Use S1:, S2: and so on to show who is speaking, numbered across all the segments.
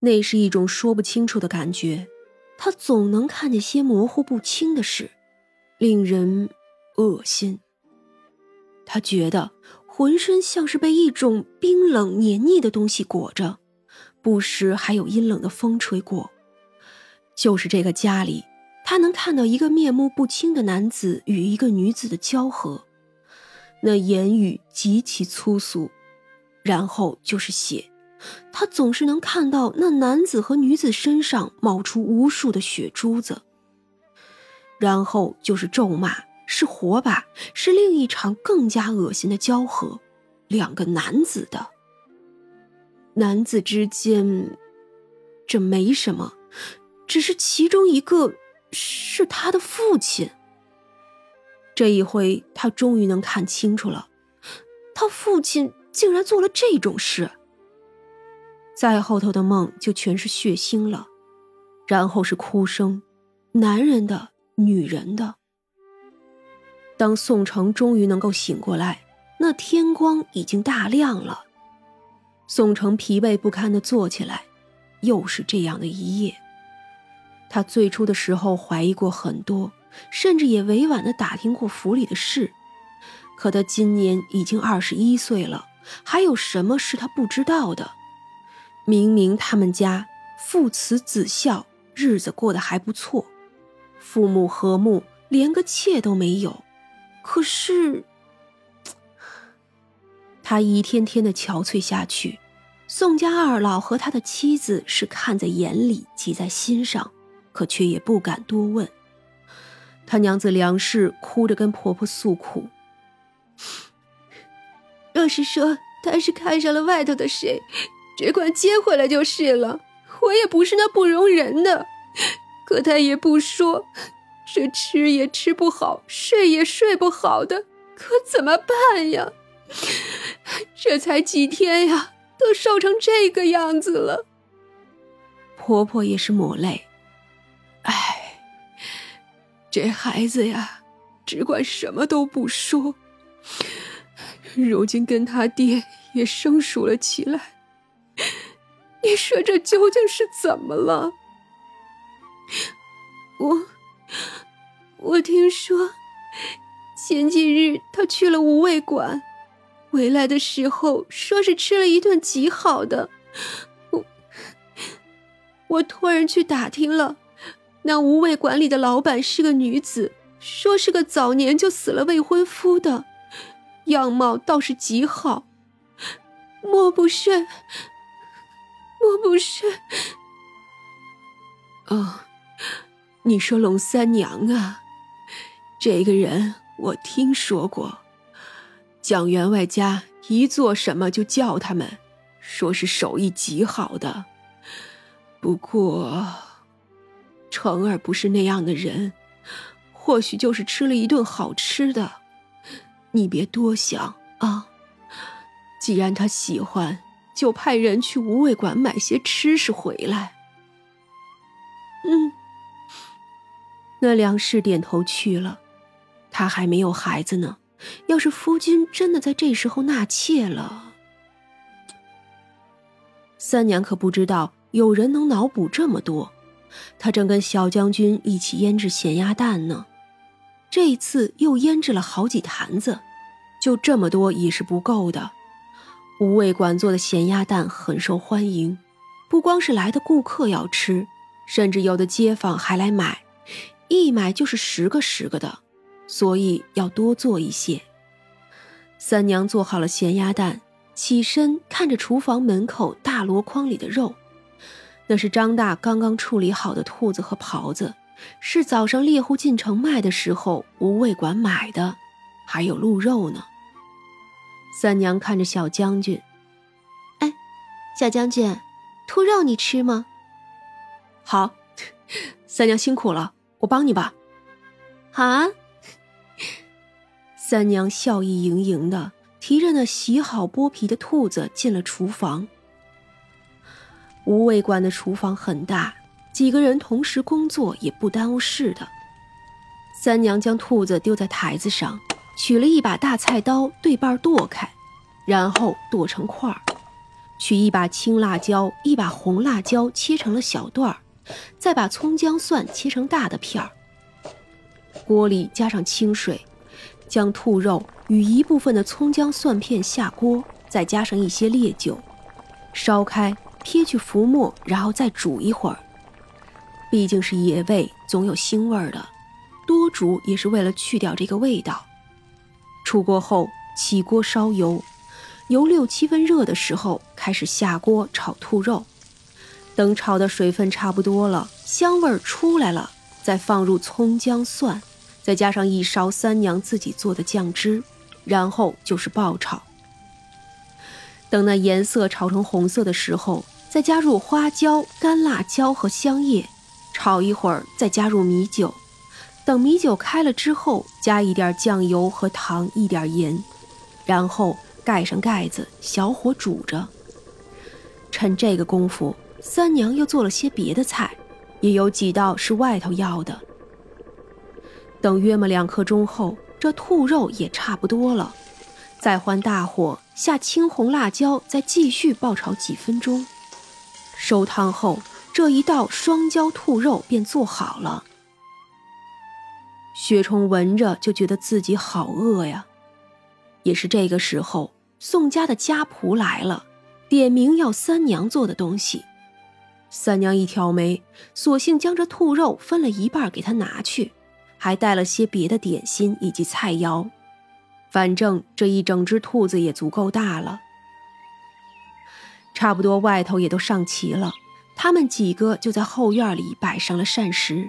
S1: 那是一种说不清楚的感觉，他总能看见些模糊不清的事，令人恶心。他觉得浑身像是被一种冰冷黏腻的东西裹着，不时还有阴冷的风吹过。就是这个家里，他能看到一个面目不清的男子与一个女子的交合，那言语极其粗俗，然后就是血。他总是能看到那男子和女子身上冒出无数的血珠子，然后就是咒骂，是火把，是另一场更加恶心的交合，两个男子的。男子之间，这没什么，只是其中一个是他的父亲。这一回，他终于能看清楚了，他父亲竟然做了这种事。再后头的梦就全是血腥了，然后是哭声，男人的、女人的。当宋城终于能够醒过来，那天光已经大亮了。宋城疲惫不堪的坐起来，又是这样的一夜。他最初的时候怀疑过很多，甚至也委婉的打听过府里的事，可他今年已经二十一岁了，还有什么是他不知道的？明明他们家父慈子孝，日子过得还不错，父母和睦，连个妾都没有。可是，他一天天的憔悴下去。宋家二老和他的妻子是看在眼里，急在心上，可却也不敢多问。他娘子梁氏哭着跟婆婆诉苦：“
S2: 若是说他是看上了外头的谁。”只管接回来就是了，我也不是那不容人的。可他也不说，这吃也吃不好，睡也睡不好的，可怎么办呀？这才几天呀，都瘦成这个样子了。
S1: 婆婆也是抹泪，
S2: 唉，这孩子呀，只管什么都不说，如今跟他爹也生疏了起来。你说这究竟是怎么了？我我听说前几日他去了无味馆，回来的时候说是吃了一顿极好的。我我托人去打听了，那无味馆里的老板是个女子，说是个早年就死了未婚夫的，样貌倒是极好，莫不是？莫不是？
S1: 哦，你说龙三娘啊？这个人我听说过，蒋员外家一做什么就叫他们，说是手艺极好的。不过，成儿不是那样的人，或许就是吃了一顿好吃的。你别多想啊，既然他喜欢。就派人去无味馆买些吃食回来。
S2: 嗯，
S1: 那梁氏点头去了。他还没有孩子呢，要是夫君真的在这时候纳妾了，三娘可不知道有人能脑补这么多。她正跟小将军一起腌制咸鸭蛋呢，这一次又腌制了好几坛子，就这么多也是不够的。无味馆做的咸鸭蛋很受欢迎，不光是来的顾客要吃，甚至有的街坊还来买，一买就是十个十个的，所以要多做一些。三娘做好了咸鸭蛋，起身看着厨房门口大箩筐里的肉，那是张大刚刚处理好的兔子和狍子，是早上猎户进城卖的时候无味馆买的，还有鹿肉呢。三娘看着小将军，
S2: 哎，小将军，兔肉你吃吗？
S1: 好，三娘辛苦了，我帮你吧。
S2: 好啊！
S1: 三娘笑意盈盈的提着那洗好剥皮的兔子进了厨房。无味馆的厨房很大，几个人同时工作也不耽误事的。三娘将兔子丢在台子上。取了一把大菜刀，对半剁开，然后剁成块儿，取一把青辣椒、一把红辣椒切成了小段儿，再把葱姜蒜切成大的片儿。锅里加上清水，将兔肉与一部分的葱姜蒜片下锅，再加上一些烈酒，烧开，撇去浮沫，然后再煮一会儿。毕竟是野味，总有腥味儿的，多煮也是为了去掉这个味道。出锅后，起锅烧油，油六七分热的时候，开始下锅炒兔肉。等炒的水分差不多了，香味儿出来了，再放入葱姜蒜，再加上一勺三娘自己做的酱汁，然后就是爆炒。等那颜色炒成红色的时候，再加入花椒、干辣椒和香叶。炒一会儿，再加入米酒，等米酒开了之后，加一点酱油和糖，一点盐，然后盖上盖子，小火煮着。趁这个功夫，三娘又做了些别的菜，也有几道是外头要的。等约么两刻钟后，这兔肉也差不多了，再换大火下青红辣椒，再继续爆炒几分钟，收汤后。这一道双椒兔肉便做好了。薛冲闻着就觉得自己好饿呀。也是这个时候，宋家的家仆来了，点名要三娘做的东西。三娘一挑眉，索性将这兔肉分了一半给他拿去，还带了些别的点心以及菜肴。反正这一整只兔子也足够大了。差不多外头也都上齐了。他们几个就在后院里摆上了膳食，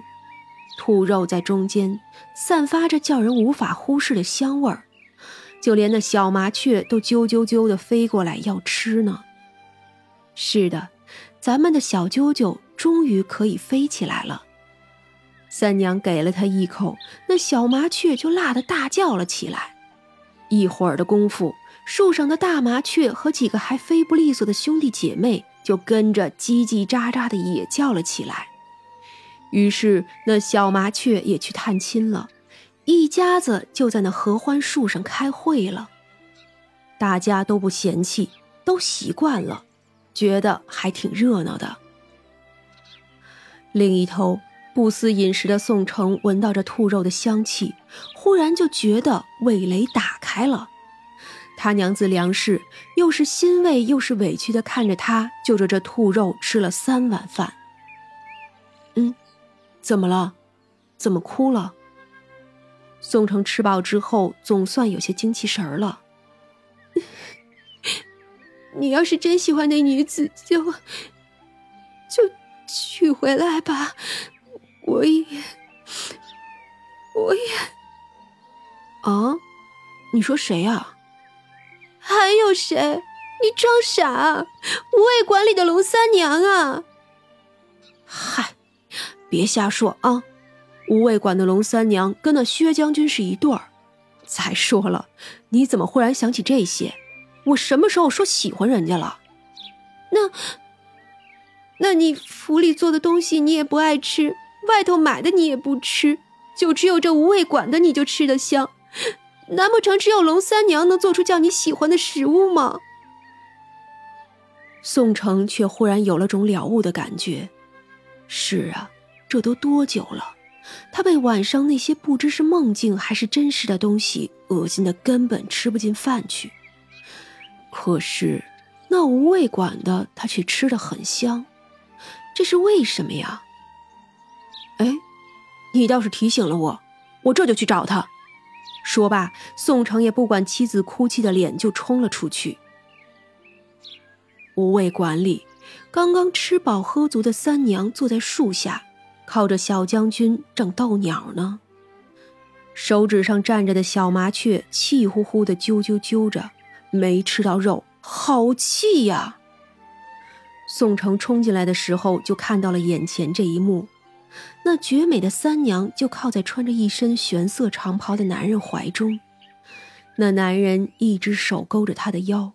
S1: 兔肉在中间，散发着叫人无法忽视的香味儿，就连那小麻雀都啾啾啾的飞过来要吃呢。是的，咱们的小啾啾终于可以飞起来了。三娘给了他一口，那小麻雀就辣得大叫了起来。一会儿的功夫，树上的大麻雀和几个还飞不利索的兄弟姐妹。就跟着叽叽喳喳的也叫了起来，于是那小麻雀也去探亲了，一家子就在那合欢树上开会了。大家都不嫌弃，都习惯了，觉得还挺热闹的。另一头不思饮食的宋城闻到这兔肉的香气，忽然就觉得味蕾打开了。他娘子梁氏又是欣慰又是委屈的看着他，就着这兔肉吃了三碗饭。嗯，怎么了？怎么哭了？宋城吃饱之后，总算有些精气神儿了。
S2: 你要是真喜欢那女子，就就娶回来吧。我也，我也。
S1: 啊？你说谁啊？
S2: 还有谁？你装傻！无畏馆里的龙三娘啊！
S1: 嗨，别瞎说啊！无味馆的龙三娘跟那薛将军是一对儿。再说了，你怎么忽然想起这些？我什么时候说喜欢人家了？
S2: 那……那你府里做的东西你也不爱吃，外头买的你也不吃，就只有这无味馆的你就吃得香。难不成只有龙三娘能做出叫你喜欢的食物吗？
S1: 宋城却忽然有了种了悟的感觉。是啊，这都多久了？他被晚上那些不知是梦境还是真实的东西恶心的，根本吃不进饭去。可是那无味馆的他却吃的很香，这是为什么呀？哎，你倒是提醒了我，我这就去找他。说罢，宋城也不管妻子哭泣的脸，就冲了出去。无味馆里，刚刚吃饱喝足的三娘坐在树下，靠着小将军正逗鸟呢。手指上站着的小麻雀气呼呼的啾啾啾着，没吃到肉，好气呀！宋城冲进来的时候，就看到了眼前这一幕。那绝美的三娘就靠在穿着一身玄色长袍的男人怀中，那男人一只手勾着她的腰，